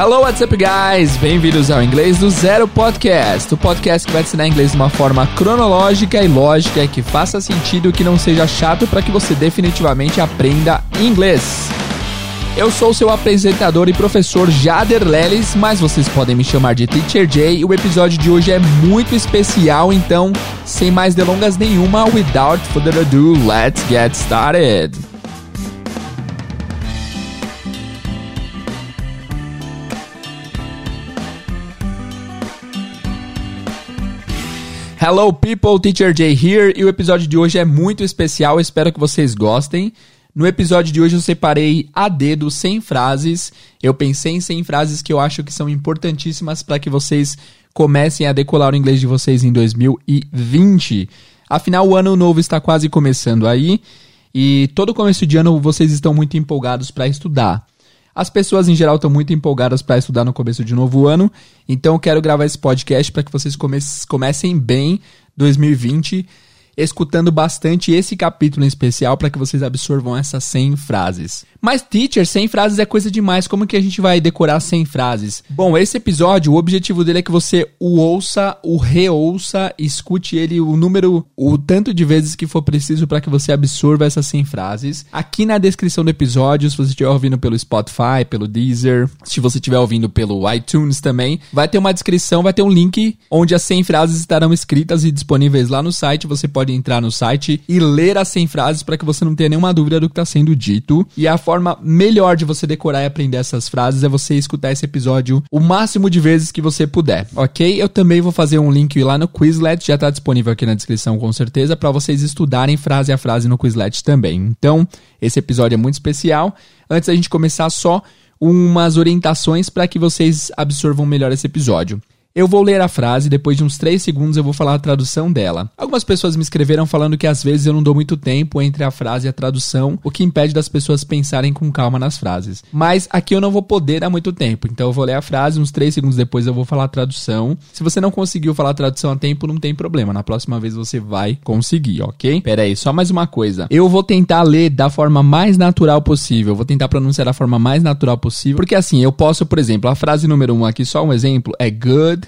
Hello, what's up, guys? Bem-vindos ao Inglês do Zero Podcast, o podcast que vai ensinar inglês de uma forma cronológica e lógica que faça sentido que não seja chato para que você definitivamente aprenda inglês. Eu sou seu apresentador e professor Jader Lelis, mas vocês podem me chamar de Teacher. E o episódio de hoje é muito especial, então, sem mais delongas nenhuma, without further ado, let's get started. Hello people, Teacher Jay here, e o episódio de hoje é muito especial, espero que vocês gostem. No episódio de hoje eu separei a dedo 100 frases. Eu pensei em 100 frases que eu acho que são importantíssimas para que vocês comecem a decolar o inglês de vocês em 2020. Afinal, o ano novo está quase começando aí e todo começo de ano vocês estão muito empolgados para estudar. As pessoas em geral estão muito empolgadas para estudar no começo de novo ano, então eu quero gravar esse podcast para que vocês comecem bem 2020 escutando bastante esse capítulo em especial para que vocês absorvam essas 100 frases. Mas, teacher, 100 frases é coisa demais. Como que a gente vai decorar 100 frases? Bom, esse episódio, o objetivo dele é que você o ouça, o reouça, escute ele o número, o tanto de vezes que for preciso para que você absorva essas 100 frases. Aqui na descrição do episódio, se você estiver ouvindo pelo Spotify, pelo Deezer, se você estiver ouvindo pelo iTunes também, vai ter uma descrição, vai ter um link onde as 100 frases estarão escritas e disponíveis lá no site. Você pode entrar no site e ler as 100 frases para que você não tenha nenhuma dúvida do que está sendo dito. E a forma melhor de você decorar e aprender essas frases é você escutar esse episódio o máximo de vezes que você puder, ok? Eu também vou fazer um link lá no Quizlet, já está disponível aqui na descrição com certeza, para vocês estudarem frase a frase no Quizlet também. Então, esse episódio é muito especial. Antes da gente começar, só umas orientações para que vocês absorvam melhor esse episódio. Eu vou ler a frase, depois de uns 3 segundos eu vou falar a tradução dela. Algumas pessoas me escreveram falando que às vezes eu não dou muito tempo entre a frase e a tradução, o que impede das pessoas pensarem com calma nas frases. Mas aqui eu não vou poder dar muito tempo, então eu vou ler a frase, uns 3 segundos depois eu vou falar a tradução. Se você não conseguiu falar a tradução a tempo, não tem problema, na próxima vez você vai conseguir, ok? Pera aí, só mais uma coisa. Eu vou tentar ler da forma mais natural possível, vou tentar pronunciar da forma mais natural possível, porque assim, eu posso, por exemplo, a frase número 1 um aqui, só um exemplo, é good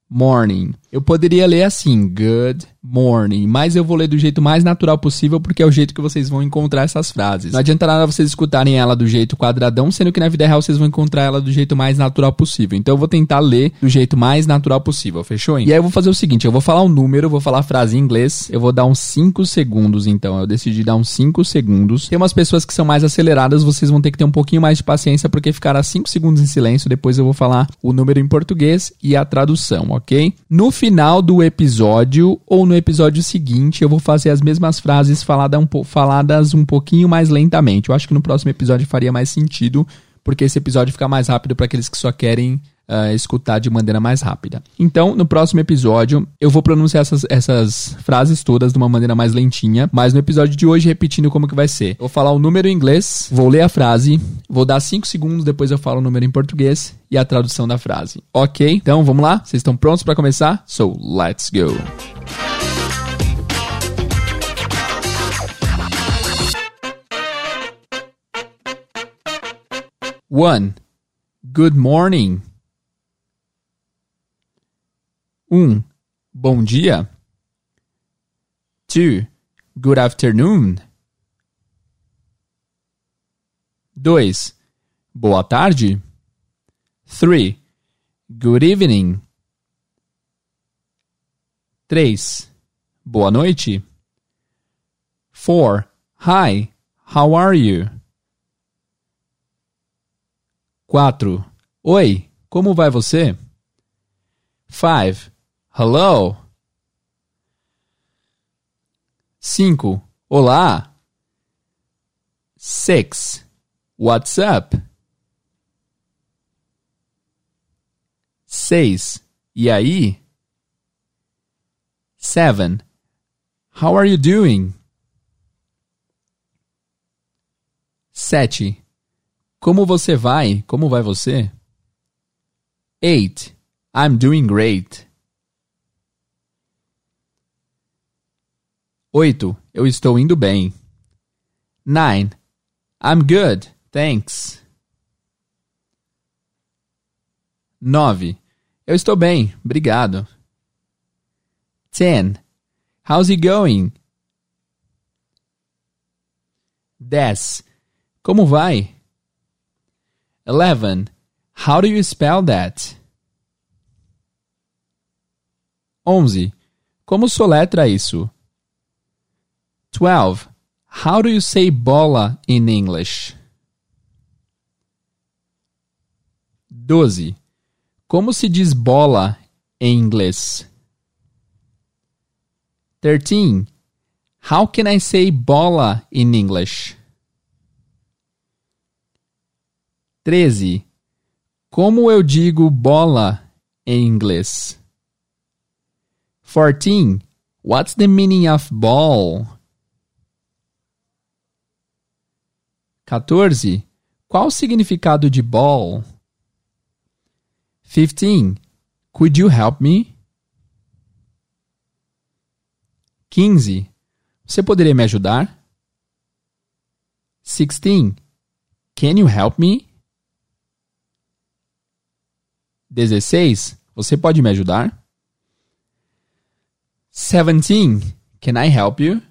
morning. Eu poderia ler assim, good morning, mas eu vou ler do jeito mais natural possível porque é o jeito que vocês vão encontrar essas frases. Não adianta nada vocês escutarem ela do jeito quadradão, sendo que na vida real vocês vão encontrar ela do jeito mais natural possível. Então eu vou tentar ler do jeito mais natural possível, fechou? Hein? E aí eu vou fazer o seguinte, eu vou falar um número, vou falar a frase em inglês, eu vou dar uns 5 segundos então, eu decidi dar uns 5 segundos. Tem umas pessoas que são mais aceleradas, vocês vão ter que ter um pouquinho mais de paciência porque ficará 5 segundos em silêncio, depois eu vou falar o número em português e a tradução, ok? No final do episódio ou no episódio seguinte, eu vou fazer as mesmas frases falada um faladas um pouquinho mais lentamente. Eu acho que no próximo episódio faria mais sentido, porque esse episódio fica mais rápido para aqueles que só querem uh, escutar de maneira mais rápida. Então, no próximo episódio, eu vou pronunciar essas, essas frases todas de uma maneira mais lentinha, mas no episódio de hoje, repetindo como que vai ser. Vou falar o número em inglês, vou ler a frase, vou dar 5 segundos, depois eu falo o número em português e a tradução da frase. Ok? Então, vamos lá? Vocês estão prontos para começar? So, let's go! One. Good morning. Um, bom dia. Two, good afternoon. Dois, boa tarde. Three, good evening. Três, boa noite. Four, hi, how are you? Quatro, oi, como vai você? Five, Hello. 5. Olá. 6. What's up? 6. E aí? 7. How are you doing? 7. Como você vai? Como vai você? 8. I'm doing great. 8. Eu estou indo bem. 9. I'm good, thanks. 9. Eu estou bem, obrigado. 10. How's it going? 10. Como vai? 11. How do you spell that? 11. Como soletra isso? 12. How do you say bola in English? 12. Como se diz bola em inglês? 13. How can I say bola in English? 13. Como eu digo bola em inglês? 14. What's the meaning of ball? 14. Qual o significado de ball? 15. Could you help me? 15. Você poderia me ajudar? 16. Can you help me? 16. Você pode me ajudar? 17. Can I help you?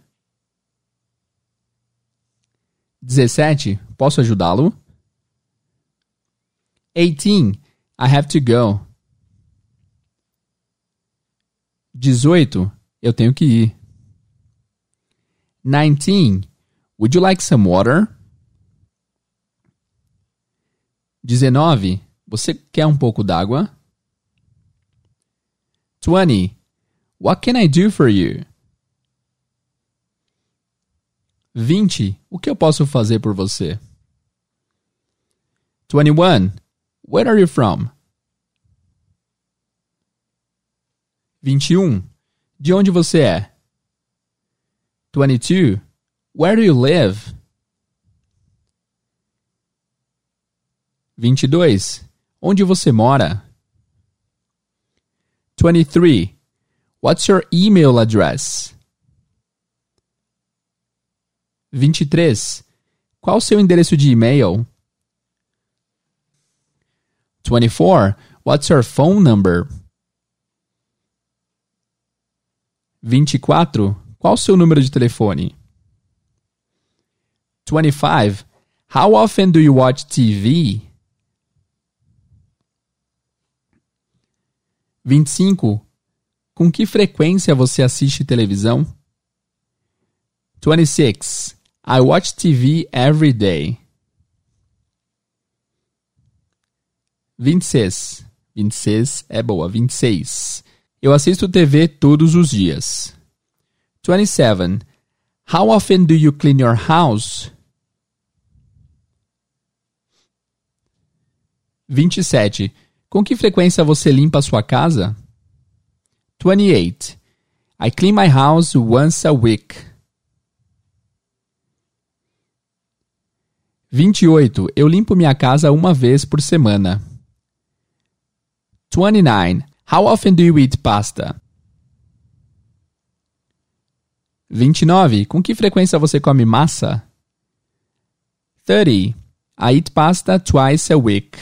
17. Posso ajudá-lo? 18. I have to go. 18. Eu tenho que ir. 19. Would you like some water? 19. Você quer um pouco d'água? 20. What can I do for you? 20. O que eu posso fazer por você? 21. Where are you from? 21. De onde você é? 22. Where do you live? 22. Onde você mora? 23. What's your email address? 23. Qual o seu endereço de e-mail? 24. What's your phone number? 24. Qual o seu número de telefone? 25. How often do you watch TV? 25. Com que frequência você assiste televisão? 26. I watch TV every day. 26. 26 é boa. 26. Eu assisto TV todos os dias. 27. How often do you clean your house? 27. Com que frequência você limpa a sua casa? 28. I clean my house once a week. 28. Eu limpo minha casa uma vez por semana. 29. How often do you eat pasta? 29. Com que frequência você come massa? 30. I eat pasta twice a week.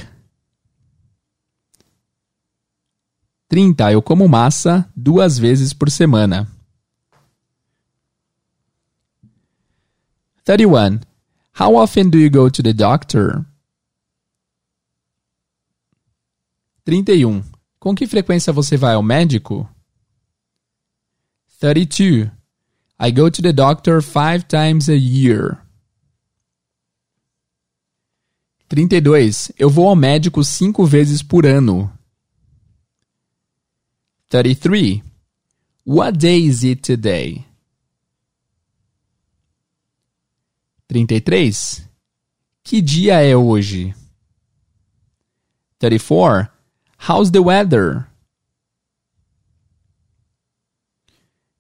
30. Eu como massa duas vezes por semana. 31. How often do you go to the doctor? 31. Com que frequência você vai ao médico? 32. I go to the doctor five times a year. 32. Eu vou ao médico cinco vezes por ano. 33. What day is it today? 33. Que dia é hoje? 34. How's the weather?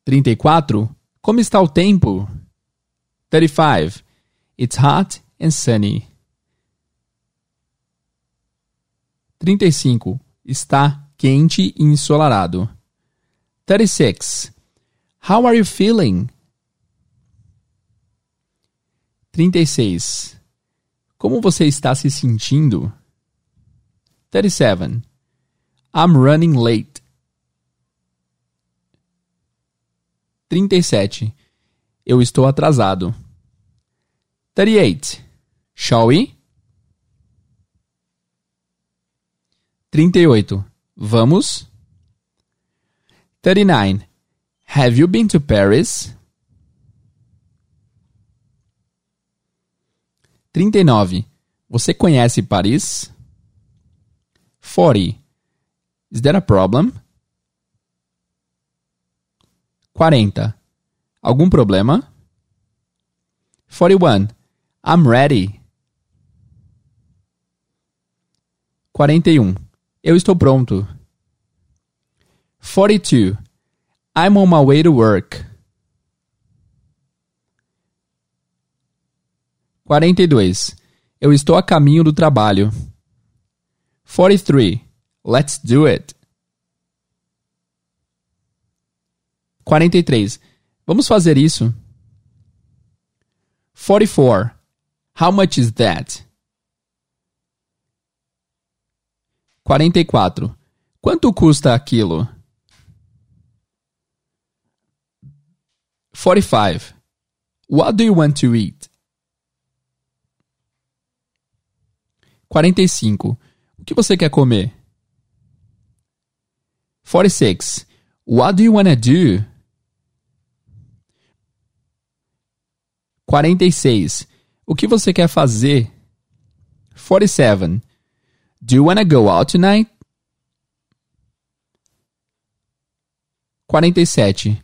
34. Como está o tempo? 35. It's hot and sunny. 35. Está quente e ensolarado. 36. How are you feeling? 36. Como você está se sentindo? 37. I'm running late. 37. Eu estou atrasado. 38. Shall we? 38. Vamos? 39. Have you been to Paris? 39. Você conhece Paris? 40. Is there a problem? 40. Algum problema? 41. I'm ready. 41. Eu estou pronto. 42. I'm on my way to work. 42. Eu estou a caminho do trabalho. 43. Let's do it. 43. Vamos fazer isso. 44. How much is that? 44. Quanto custa aquilo? 45. What do you want to eat? 45. O que você quer comer? 46. What do you want to do? 46. O que você quer fazer? 47. Do you want to go out tonight? 47.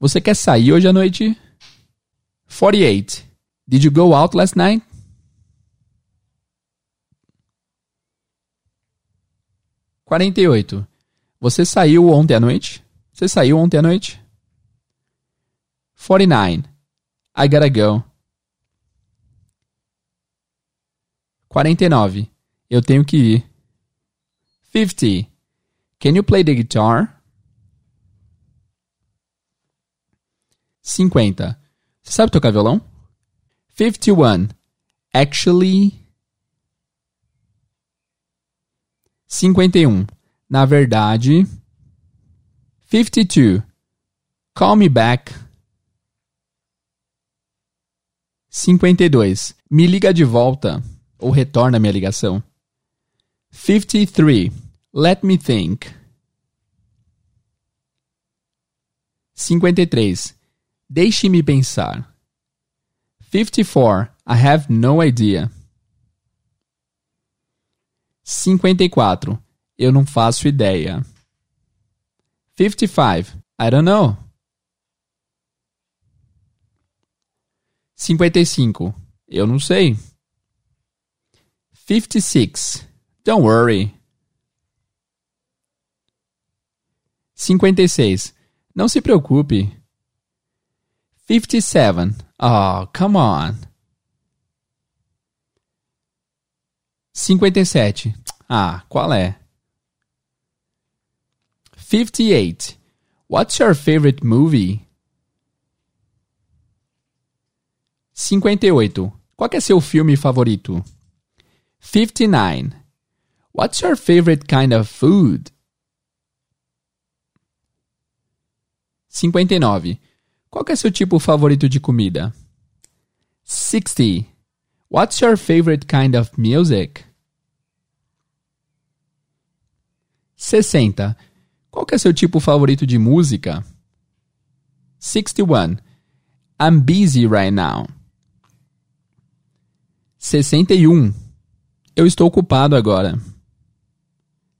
Você quer sair hoje à noite? 48. Did you go out last night? 48. Você saiu ontem à noite? Você saiu ontem à noite? 49. I gotta go. 49. Eu tenho que ir. 50. Can you play the guitar? 50. Você sabe tocar violão? 51. Actually. 51. Na verdade. 52. Call me back. 52. Me liga de volta. Ou retorna minha ligação. 53. Let me think. 53. Deixe-me pensar. 54. I have no idea. 54. Eu não faço ideia. 55. I don't know. 55. Eu não sei. 56. Don't worry. 56. Não se preocupe. 57. Oh, come on. 57. Ah, qual é? 58. What's your favorite movie? 58. Qual é seu filme favorito? 59. What's your favorite kind of food? 59. Qual é seu tipo favorito de comida? 60. What's your favorite kind of music? 60. Qual é seu tipo favorito de música? 61. I'm busy right now. 61. Eu estou ocupado agora.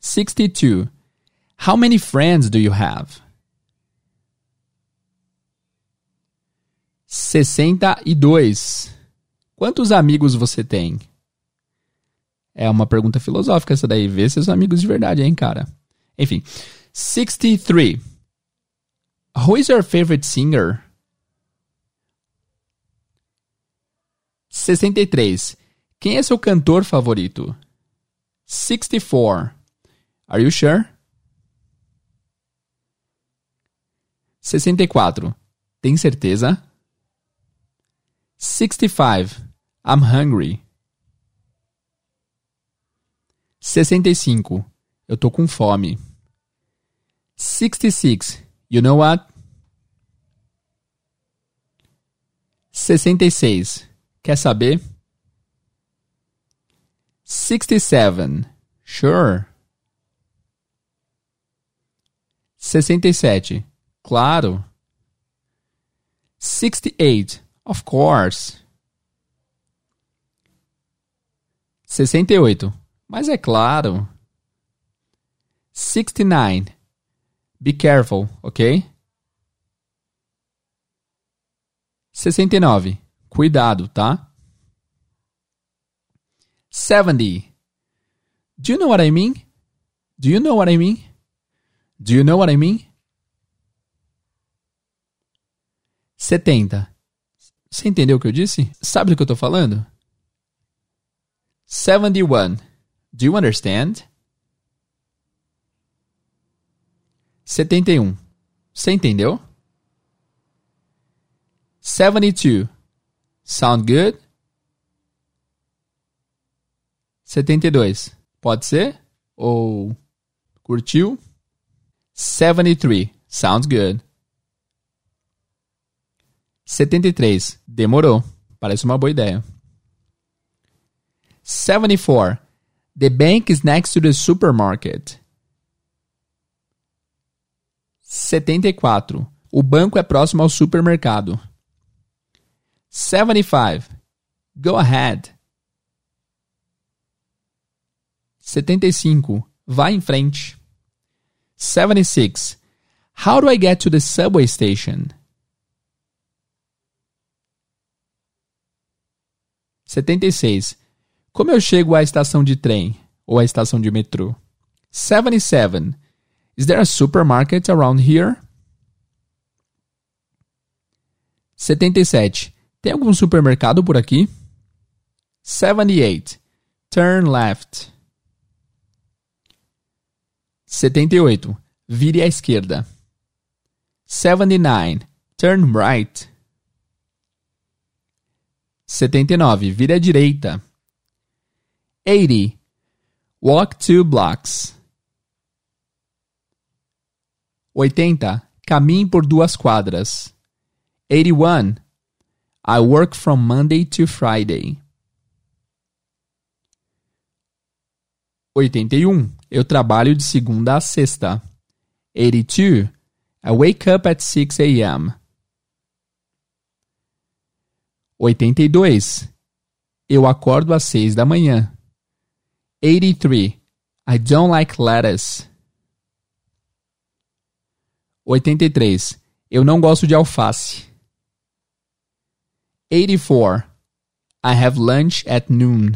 62. How many friends do you have? 62. Quantos amigos você tem? É uma pergunta filosófica essa daí. Vê se são amigos de verdade, hein, cara? Enfim. 63. Who is your favorite singer? 63. Quem é seu cantor favorito? 64. Are you sure? 64. Tem certeza? 65. I'm hungry. 65. Eu tô com fome. 66. You know what? 66. Quer saber? 67. Sure. 67. Claro. 68. Of course. 68. Mas é claro. 69. Be careful, ok? 69. Cuidado, tá? 70. Do you know what I mean? Do you know what I mean? Do you know what I mean? 70. Você entendeu o que eu disse? Sabe do que eu tô falando? 71. Do you understand? 71. Você entendeu? 72. Sound good? 72. Pode ser? Ou curtiu? 73. Sounds good. 73. Demorou. Parece uma boa ideia. 74. The bank is next to the supermarket. 74. O banco é próximo ao supermercado. 75. Go ahead. 75. Vá em frente. 76. How do I get to the subway station? 76. Como eu chego à estação de trem ou à estação de metrô? 77. Is there a supermarket around here? 77. Tem algum supermercado por aqui? 78. Turn left. 78. Vire à esquerda. 79. Turn right. 79. Vire à direita. 80. Walk two blocks. 80. Caminhe por duas quadras. 81. I work from Monday to Friday. 81. Eu trabalho de segunda a sexta. 82. I wake up at 6 a.m. 82. Eu acordo às 6 da manhã. 83. I don't like lettuce. 83. Eu não gosto de alface. 84. I have lunch at noon.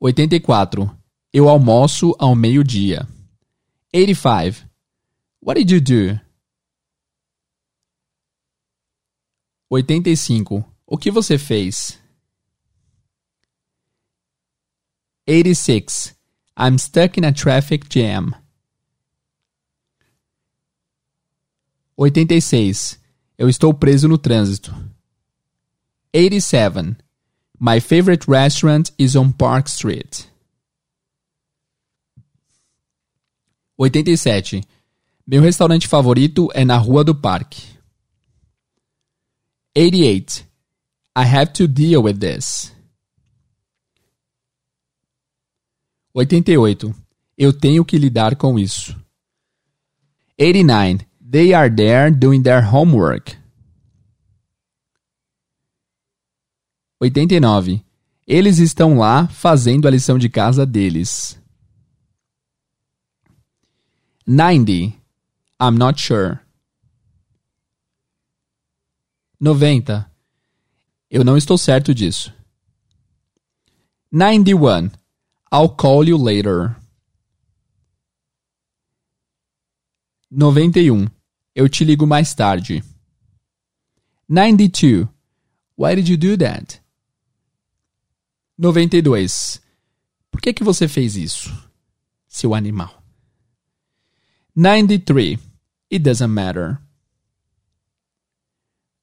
84. Eu almoço ao meio-dia. 85. What did you do? 85. O que você fez? 86. I'm stuck in a traffic jam. 86. Eu estou preso no trânsito. 87. My favorite restaurant is on Park Street. 87. Meu restaurante favorito é na Rua do Parque. 88. I have to deal with this. 88. Eu tenho que lidar com isso. 89. They are there doing their homework. 89. Eles estão lá fazendo a lição de casa deles. 90. I'm not sure. 90. Eu não estou certo disso. 91. I'll call you later. 91. Eu te ligo mais tarde. 92. Why did you do that? 92. Por que que você fez isso, seu animal? 93. It doesn't matter.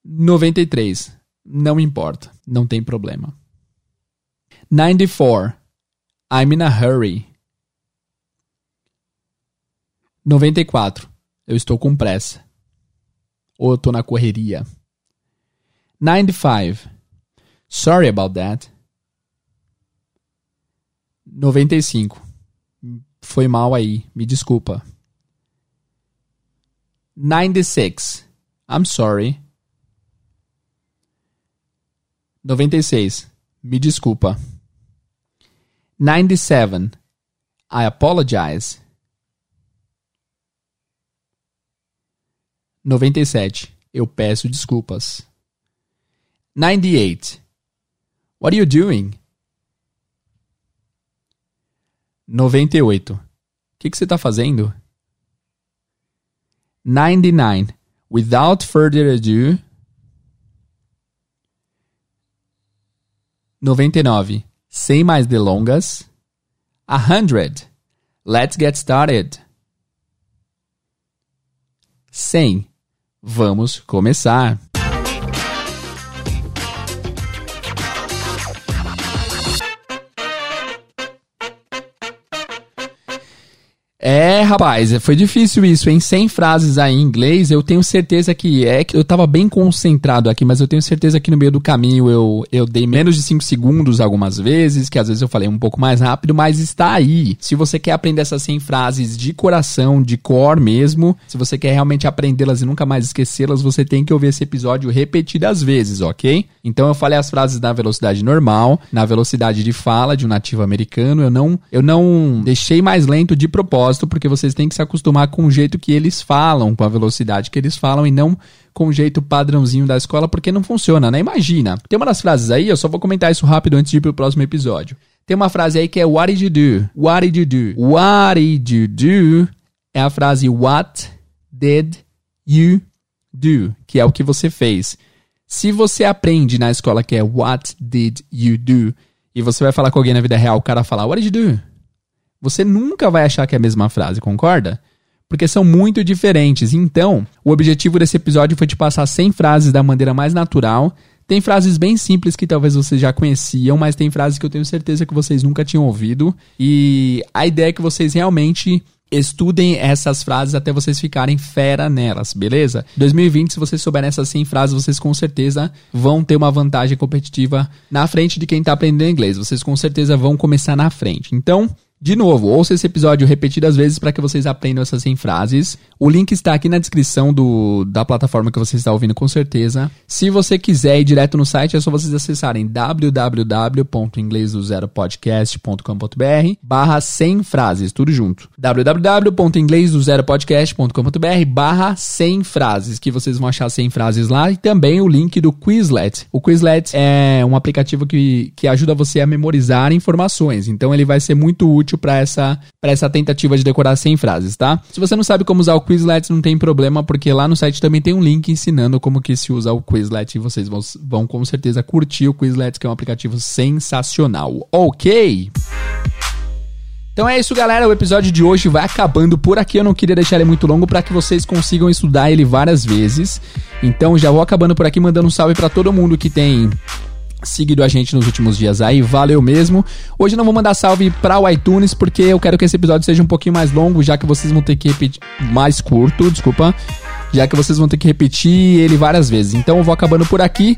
93. Não importa, não tem problema. 94. I'm in a hurry. 94. Eu estou com pressa. Ou eu estou na correria. 95. Sorry about that. 95. Foi mal aí, me desculpa. 96. I'm sorry. 96. Me desculpa. 97. I apologize. 97. Eu peço desculpas. 98. What are you doing? 98. O que, que você está fazendo? 99. Without further ado. 99. Sem mais delongas. 100. Let's get started. 100. Vamos começar. É, rapaz, foi difícil isso, em 100 frases aí em inglês, eu tenho certeza que é que eu tava bem concentrado aqui, mas eu tenho certeza que no meio do caminho eu, eu dei menos de 5 segundos algumas vezes, que às vezes eu falei um pouco mais rápido, mas está aí. Se você quer aprender essas 100 frases de coração, de cor mesmo, se você quer realmente aprendê-las e nunca mais esquecê-las, você tem que ouvir esse episódio repetidas vezes, ok? Então eu falei as frases na velocidade normal, na velocidade de fala de um nativo americano, eu não, eu não deixei mais lento de propósito propósito, porque vocês têm que se acostumar com o jeito que eles falam, com a velocidade que eles falam e não com o jeito padrãozinho da escola, porque não funciona, né? Imagina. Tem uma das frases aí, eu só vou comentar isso rápido antes de ir pro próximo episódio. Tem uma frase aí que é What did you do? What did you do? What did you do? É a frase What did you do? Que é o que você fez. Se você aprende na escola que é What did you do? E você vai falar com alguém na vida real, o cara fala What did you do? Você nunca vai achar que é a mesma frase, concorda? Porque são muito diferentes. Então, o objetivo desse episódio foi te passar 100 frases da maneira mais natural. Tem frases bem simples que talvez vocês já conheciam, mas tem frases que eu tenho certeza que vocês nunca tinham ouvido. E a ideia é que vocês realmente estudem essas frases até vocês ficarem fera nelas, beleza? 2020, se vocês souberem essas 100 frases, vocês com certeza vão ter uma vantagem competitiva na frente de quem está aprendendo inglês. Vocês com certeza vão começar na frente. Então, de novo, ouça esse episódio repetidas vezes para que vocês aprendam essas 100 frases. O link está aqui na descrição do, da plataforma que você está ouvindo, com certeza. Se você quiser ir direto no site, é só vocês acessarem www.inglesdozeropodcast.com.br barra 100 frases, tudo junto. www.inglesdozeropodcast.com.br barra 100 frases, que vocês vão achar 100 frases lá. E também o link do Quizlet. O Quizlet é um aplicativo que, que ajuda você a memorizar informações. Então ele vai ser muito útil útil para essa, essa tentativa de decorar 100 frases, tá? Se você não sabe como usar o Quizlet, não tem problema, porque lá no site também tem um link ensinando como que se usa o Quizlet e vocês vão, vão com certeza curtir o Quizlet, que é um aplicativo sensacional. Ok? Então é isso, galera. O episódio de hoje vai acabando por aqui. Eu não queria deixar ele muito longo para que vocês consigam estudar ele várias vezes. Então já vou acabando por aqui mandando um salve para todo mundo que tem seguido a gente nos últimos dias aí, valeu mesmo. Hoje não vou mandar salve para o iTunes porque eu quero que esse episódio seja um pouquinho mais longo, já que vocês vão ter que repetir mais curto, desculpa, já que vocês vão ter que repetir ele várias vezes. Então eu vou acabando por aqui.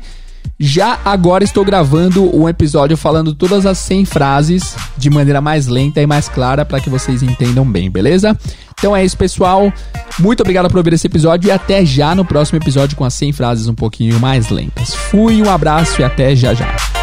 Já agora estou gravando um episódio falando todas as 100 frases de maneira mais lenta e mais clara para que vocês entendam bem, beleza? Então é isso, pessoal. Muito obrigado por ouvir esse episódio e até já no próximo episódio com as 100 frases um pouquinho mais lentas. Fui, um abraço e até já já.